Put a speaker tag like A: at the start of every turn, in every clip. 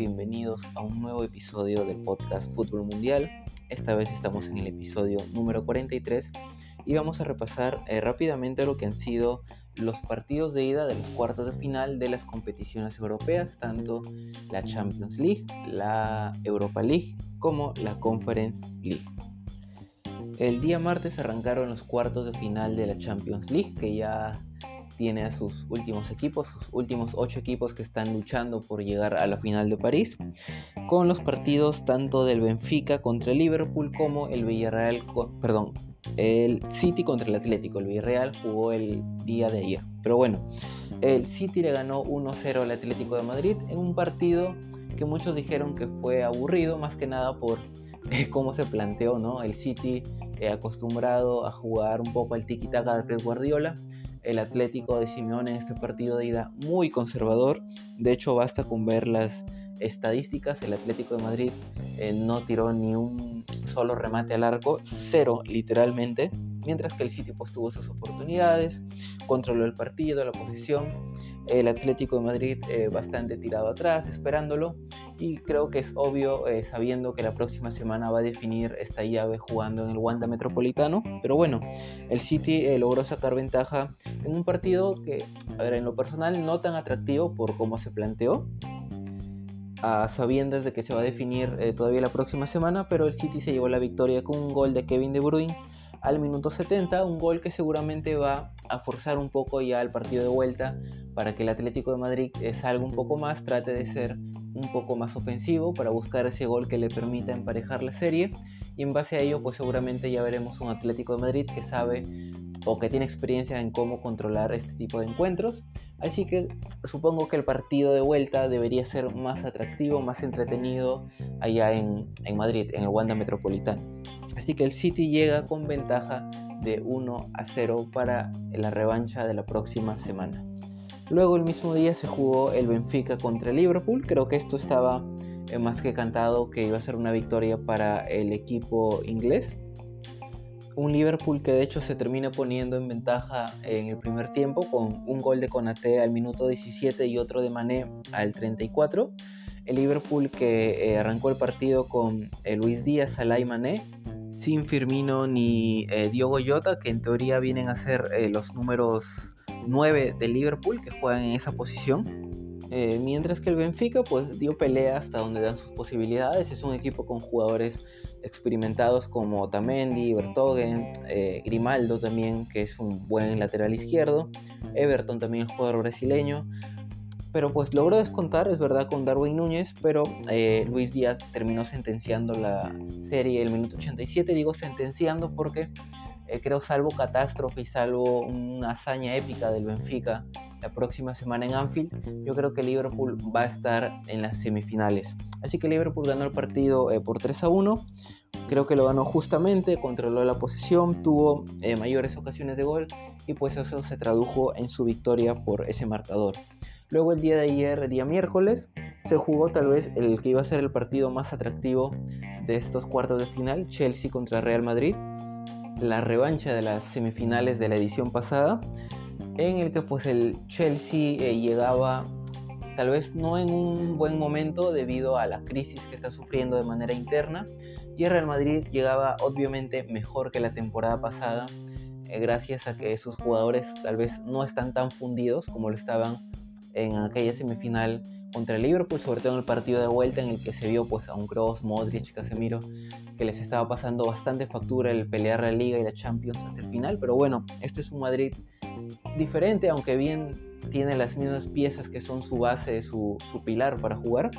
A: bienvenidos a un nuevo episodio del podcast Fútbol Mundial. Esta vez estamos en el episodio número 43 y vamos a repasar eh, rápidamente lo que han sido los partidos de ida de los cuartos de final de las competiciones europeas, tanto la Champions League, la Europa League como la Conference League. El día martes arrancaron los cuartos de final de la Champions League, que ya tiene a sus últimos equipos, sus últimos ocho equipos que están luchando por llegar a la final de París, con los partidos tanto del Benfica contra el Liverpool como el Villarreal, perdón, el City contra el Atlético. El Villarreal jugó el día de ayer. Pero bueno, el City le ganó 1-0 al Atlético de Madrid en un partido que muchos dijeron que fue aburrido, más que nada por cómo se planteó, ¿no? El City eh, acostumbrado a jugar un poco al tiki-taka de Pep Guardiola el Atlético de Simeone en este partido de ida muy conservador. De hecho, basta con ver las estadísticas. El Atlético de Madrid eh, no tiró ni un solo remate al arco, cero literalmente. Mientras que el City pues, tuvo sus oportunidades, controló el partido, la posición. El Atlético de Madrid eh, bastante tirado atrás, esperándolo y creo que es obvio eh, sabiendo que la próxima semana va a definir esta llave jugando en el Wanda Metropolitano. Pero bueno, el City eh, logró sacar ventaja en un partido que, a ver, en lo personal no tan atractivo por cómo se planteó. A sabiendas de que se va a definir eh, todavía la próxima semana, pero el City se llevó la victoria con un gol de Kevin De Bruyne al minuto 70, un gol que seguramente va a forzar un poco ya el partido de vuelta para que el Atlético de Madrid salga un poco más, trate de ser un poco más ofensivo para buscar ese gol que le permita emparejar la serie y en base a ello pues seguramente ya veremos un Atlético de Madrid que sabe o que tiene experiencia en cómo controlar este tipo de encuentros. Así que supongo que el partido de vuelta debería ser más atractivo, más entretenido allá en, en Madrid, en el Wanda Metropolitano. Así que el City llega con ventaja de 1 a 0 para la revancha de la próxima semana. Luego el mismo día se jugó el Benfica contra el Liverpool. Creo que esto estaba eh, más que cantado que iba a ser una victoria para el equipo inglés. Un Liverpool que de hecho se termina poniendo en ventaja en el primer tiempo con un gol de Konate al minuto 17 y otro de Mané al 34. El Liverpool que eh, arrancó el partido con eh, Luis Díaz, Salah y Mané, sin Firmino ni Diogo Jota, que en teoría vienen a ser los números 9 de Liverpool que juegan en esa posición. Eh, mientras que el Benfica pues dio pelea hasta donde dan sus posibilidades. Es un equipo con jugadores experimentados como Otamendi, Bertogen, eh, Grimaldo también, que es un buen lateral izquierdo. Everton también el jugador brasileño. Pero pues logró descontar, es verdad, con Darwin Núñez, pero eh, Luis Díaz terminó sentenciando la serie el minuto 87. Digo sentenciando porque eh, creo salvo catástrofe y salvo una hazaña épica del Benfica la próxima semana en Anfield, yo creo que Liverpool va a estar en las semifinales. Así que Liverpool ganó el partido eh, por 3 a 1. Creo que lo ganó justamente, controló la posesión, tuvo eh, mayores ocasiones de gol y pues eso se tradujo en su victoria por ese marcador. Luego el día de ayer, día miércoles, se jugó tal vez el que iba a ser el partido más atractivo de estos cuartos de final, Chelsea contra Real Madrid la revancha de las semifinales de la edición pasada, en el que pues el Chelsea eh, llegaba tal vez no en un buen momento debido a la crisis que está sufriendo de manera interna y el Real Madrid llegaba obviamente mejor que la temporada pasada eh, gracias a que sus jugadores tal vez no están tan fundidos como lo estaban en aquella semifinal contra el Liverpool, sobre todo en el partido de vuelta en el que se vio pues a un Kroos, Modric, Casemiro que les estaba pasando bastante factura el pelear la Liga y la Champions hasta el final, pero bueno, este es un Madrid diferente, aunque bien tiene las mismas piezas que son su base, su, su pilar para jugar.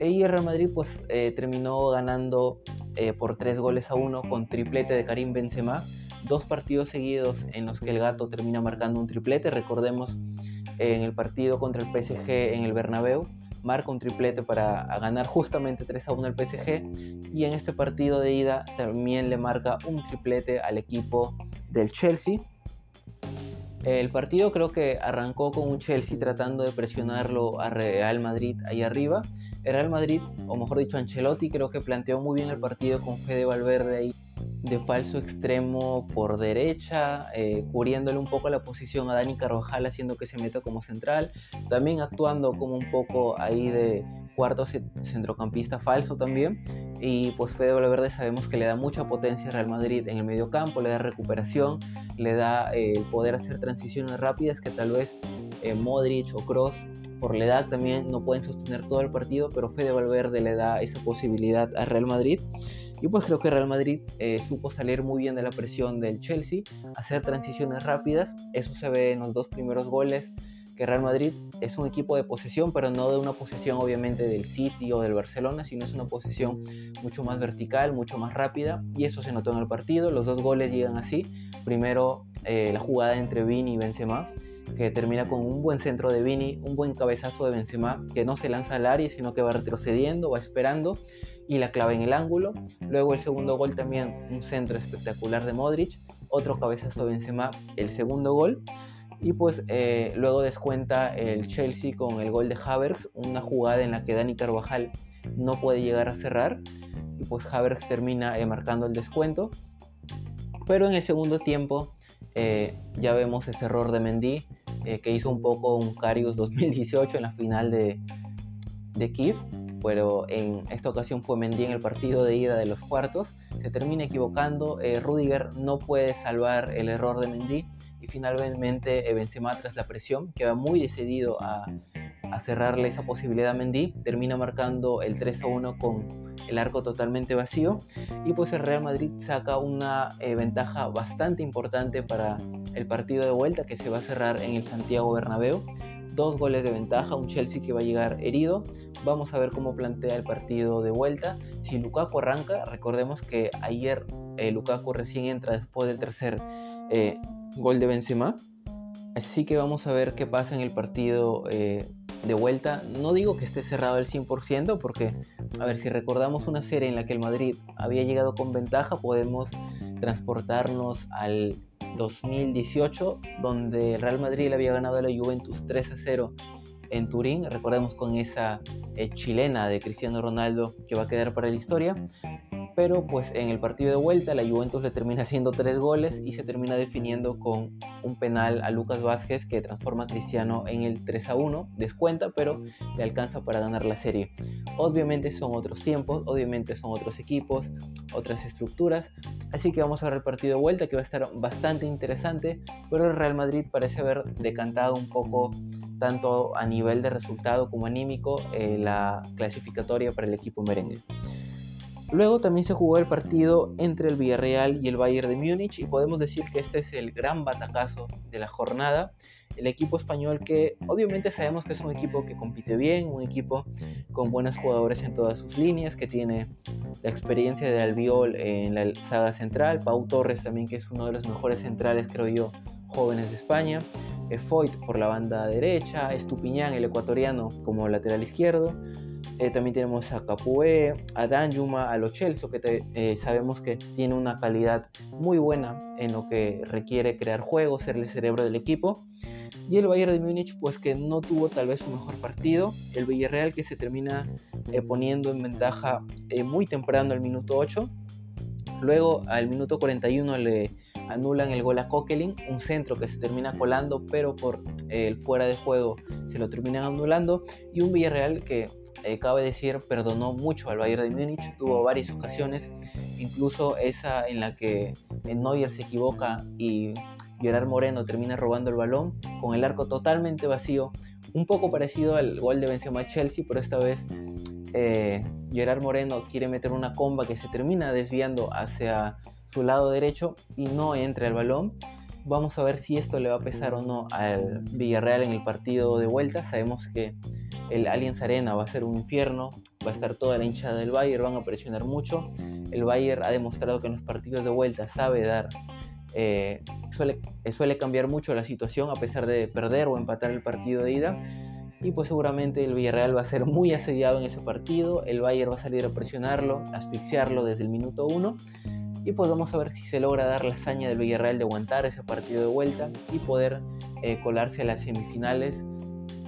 A: Y el Real Madrid pues eh, terminó ganando eh, por tres goles a uno con triplete de Karim Benzema, dos partidos seguidos en los que el gato termina marcando un triplete, recordemos en el partido contra el PSG en el Bernabéu, marca un triplete para ganar justamente 3 a 1 al PSG y en este partido de ida también le marca un triplete al equipo del Chelsea. El partido creo que arrancó con un Chelsea tratando de presionarlo a Real Madrid ahí arriba. Real Madrid, o mejor dicho Ancelotti, creo que planteó muy bien el partido con Fede Valverde ahí de falso extremo por derecha, eh, cubriéndole un poco la posición a Dani Carvajal haciendo que se meta como central, también actuando como un poco ahí de cuarto centrocampista falso también. Y pues Fede Valverde sabemos que le da mucha potencia a Real Madrid en el medio campo, le da recuperación, le da eh, el poder hacer transiciones rápidas que tal vez eh, Modric o Cross por la edad también no pueden sostener todo el partido, pero Fede Valverde le da esa posibilidad a Real Madrid. Y pues creo que Real Madrid eh, supo salir muy bien de la presión del Chelsea, hacer transiciones rápidas, eso se ve en los dos primeros goles que Real Madrid es un equipo de posesión, pero no de una posesión obviamente del City o del Barcelona, sino es una posesión mucho más vertical, mucho más rápida, y eso se notó en el partido. Los dos goles llegan así. Primero eh, la jugada entre Vini y Benzema, que termina con un buen centro de Vini, un buen cabezazo de Benzema, que no se lanza al área, sino que va retrocediendo, va esperando y la clava en el ángulo. Luego el segundo gol también un centro espectacular de Modric, otro cabezazo de Benzema, el segundo gol. Y pues eh, luego descuenta el Chelsea con el gol de Havertz, una jugada en la que Dani Carvajal no puede llegar a cerrar. Y pues Havertz termina eh, marcando el descuento. Pero en el segundo tiempo eh, ya vemos ese error de Mendy que hizo un poco un Carius 2018 en la final de, de Kiev. Pero en esta ocasión fue Mendy en el partido de ida de los cuartos. Se termina equivocando. Rudiger no puede salvar el error de Mendy y finalmente Benzema tras la presión que va muy decidido a, cerrarle esa posibilidad a Mendy, termina marcando el 3 a 1 con el arco totalmente vacío y pues el Real Madrid saca una eh, ventaja bastante importante para el partido de vuelta que se va a cerrar en el Santiago Bernabéu. Dos goles de ventaja, un Chelsea que va a llegar herido. Vamos a ver cómo plantea el partido de vuelta. Si Lukaku arranca, recordemos que ayer eh, Lukaku recién entra después del tercer eh, gol de Benzema. Así que vamos a ver qué pasa en el partido eh, de vuelta. No digo que esté cerrado al 100% porque, a ver, si recordamos una serie en la que el Madrid había llegado con ventaja, podemos transportarnos al 2018, donde el Real Madrid le había ganado a la Juventus 3 a 0 en Turín. Recordemos con esa eh, chilena de Cristiano Ronaldo que va a quedar para la historia pero pues en el partido de vuelta la Juventus le termina haciendo tres goles y se termina definiendo con un penal a Lucas Vázquez que transforma a Cristiano en el 3 a 1, descuenta, pero le alcanza para ganar la serie. Obviamente son otros tiempos, obviamente son otros equipos, otras estructuras, así que vamos a ver el partido de vuelta que va a estar bastante interesante, pero el Real Madrid parece haber decantado un poco tanto a nivel de resultado como anímico eh, la clasificatoria para el equipo merengue. Luego también se jugó el partido entre el Villarreal y el Bayern de Múnich y podemos decir que este es el gran batacazo de la jornada. El equipo español que obviamente sabemos que es un equipo que compite bien, un equipo con buenos jugadores en todas sus líneas, que tiene la experiencia de Albiol en la saga central, Pau Torres también que es uno de los mejores centrales creo yo jóvenes de España, eh, Foyt por la banda derecha, Estupiñán el ecuatoriano como lateral izquierdo, eh, también tenemos a Capué, a Danjuma, a Lo Celso, que eh, sabemos que tiene una calidad muy buena en lo que requiere crear juegos, ser el cerebro del equipo. Y el Bayern de Múnich, pues que no tuvo tal vez su mejor partido. El Villarreal que se termina eh, poniendo en ventaja muy temprano al minuto 8. Luego al minuto 41 le anulan el gol a Coquelin, un centro que se termina colando, pero por el fuera de juego se lo terminan anulando. Y un Villarreal que eh, cabe decir, perdonó mucho al Bayern de Múnich, tuvo varias ocasiones, incluso esa en la que eh, Neuer se equivoca y Gerard Moreno termina robando el balón con el arco totalmente vacío, un poco parecido al gol de Benzema Chelsea, pero esta vez eh, Gerard Moreno quiere meter una comba que se termina desviando hacia su lado derecho y no entra el balón. Vamos a ver si esto le va a pesar o no al Villarreal en el partido de vuelta. Sabemos que el Allianz Arena va a ser un infierno, va a estar toda la hinchada del Bayern, van a presionar mucho. El Bayern ha demostrado que en los partidos de vuelta sabe dar, eh, suele, eh, suele cambiar mucho la situación a pesar de perder o empatar el partido de ida. Y pues seguramente el Villarreal va a ser muy asediado en ese partido, el Bayern va a salir a presionarlo, asfixiarlo desde el minuto 1 y pues vamos a ver si se logra dar la hazaña del Villarreal de aguantar ese partido de vuelta y poder eh, colarse a las semifinales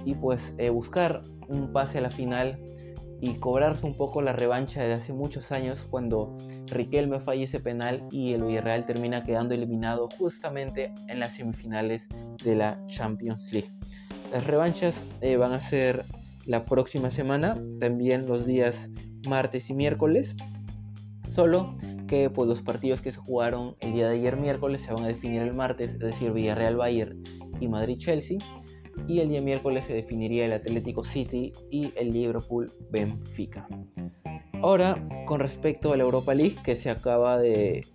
A: y pues eh, buscar un pase a la final y cobrarse un poco la revancha de hace muchos años cuando Riquelme falla ese penal y el Villarreal termina quedando eliminado justamente en las semifinales de la Champions League. Las revanchas eh, van a ser la próxima semana, también los días martes y miércoles. Solo que pues, los partidos que se jugaron el día de ayer miércoles se van a definir el martes, es decir, Villarreal Bayern y Madrid Chelsea. Y el día miércoles se definiría el Atlético City y el Liverpool Benfica. Ahora, con respecto a la Europa League, que se acaba de,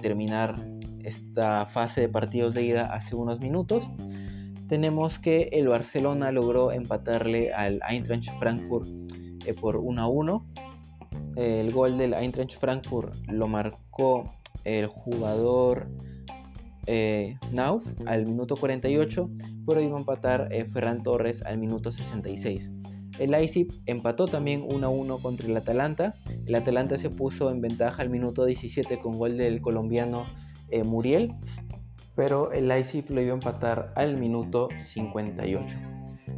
A: terminar esta fase de partidos de ida hace unos minutos, tenemos que el Barcelona logró empatarle al Eintracht Frankfurt eh, por 1 a 1. El gol del Eintracht Frankfurt lo marcó el jugador eh, Nauf al minuto 48, pero iba a empatar eh, Ferran Torres al minuto 66. El Leipzig empató también 1 a 1 contra el Atalanta. El Atalanta se puso en ventaja al minuto 17 con gol del colombiano eh, Muriel, pero el Leipzig lo iba a empatar al minuto 58.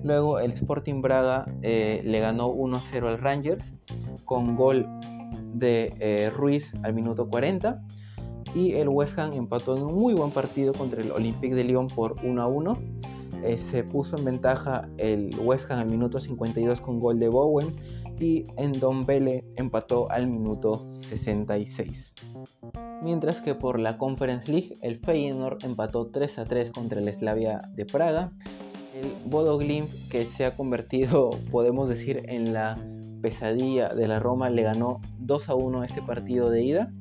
A: Luego el Sporting Braga eh, le ganó 1-0 al Rangers con gol de eh, Ruiz al minuto 40 y el West Ham empató en un muy buen partido contra el Olympique de Lyon por 1 1 eh, se puso en ventaja el West Ham al minuto 52 con gol de Bowen y Bele empató al minuto 66. Mientras que por la Conference League el Feyenoord empató 3 a 3 contra el Slavia de Praga. El Bodo Glimt que se ha convertido, podemos decir, en la pesadilla de la Roma, le ganó 2 a 1 este partido de ida.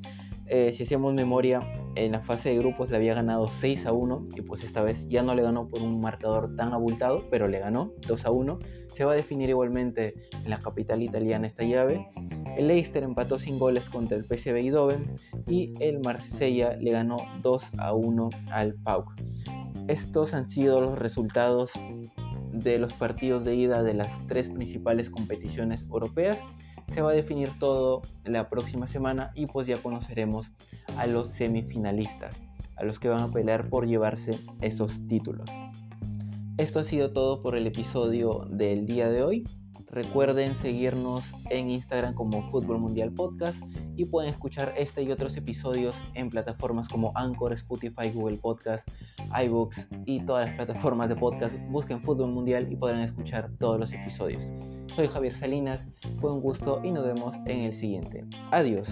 A: Eh, si hacemos memoria, en la fase de grupos le había ganado 6 a 1 y pues esta vez ya no le ganó por un marcador tan abultado, pero le ganó 2 a 1. Se va a definir igualmente en la capital italiana esta llave. El Leicester empató sin goles contra el PSV Eindhoven y el Marsella le ganó 2 a 1 al PAOK. Estos han sido los resultados de los partidos de ida de las tres principales competiciones europeas se va a definir todo la próxima semana y pues ya conoceremos a los semifinalistas, a los que van a pelear por llevarse esos títulos. Esto ha sido todo por el episodio del día de hoy. Recuerden seguirnos en Instagram como Fútbol Mundial Podcast y pueden escuchar este y otros episodios en plataformas como Anchor, Spotify, Google Podcast, iBooks y todas las plataformas de podcast. Busquen Fútbol Mundial y podrán escuchar todos los episodios. Soy Javier Salinas, fue un gusto y nos vemos en el siguiente. Adiós.